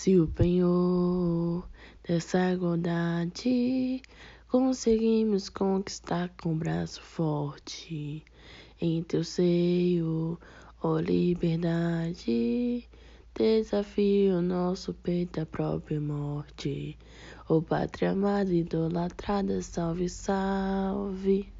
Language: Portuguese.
Se o penhor dessa igualdade conseguimos conquistar com braço forte, em teu seio, ó liberdade, desafio nosso peito à própria morte. Ó pátria amada, idolatrada, salve, salve.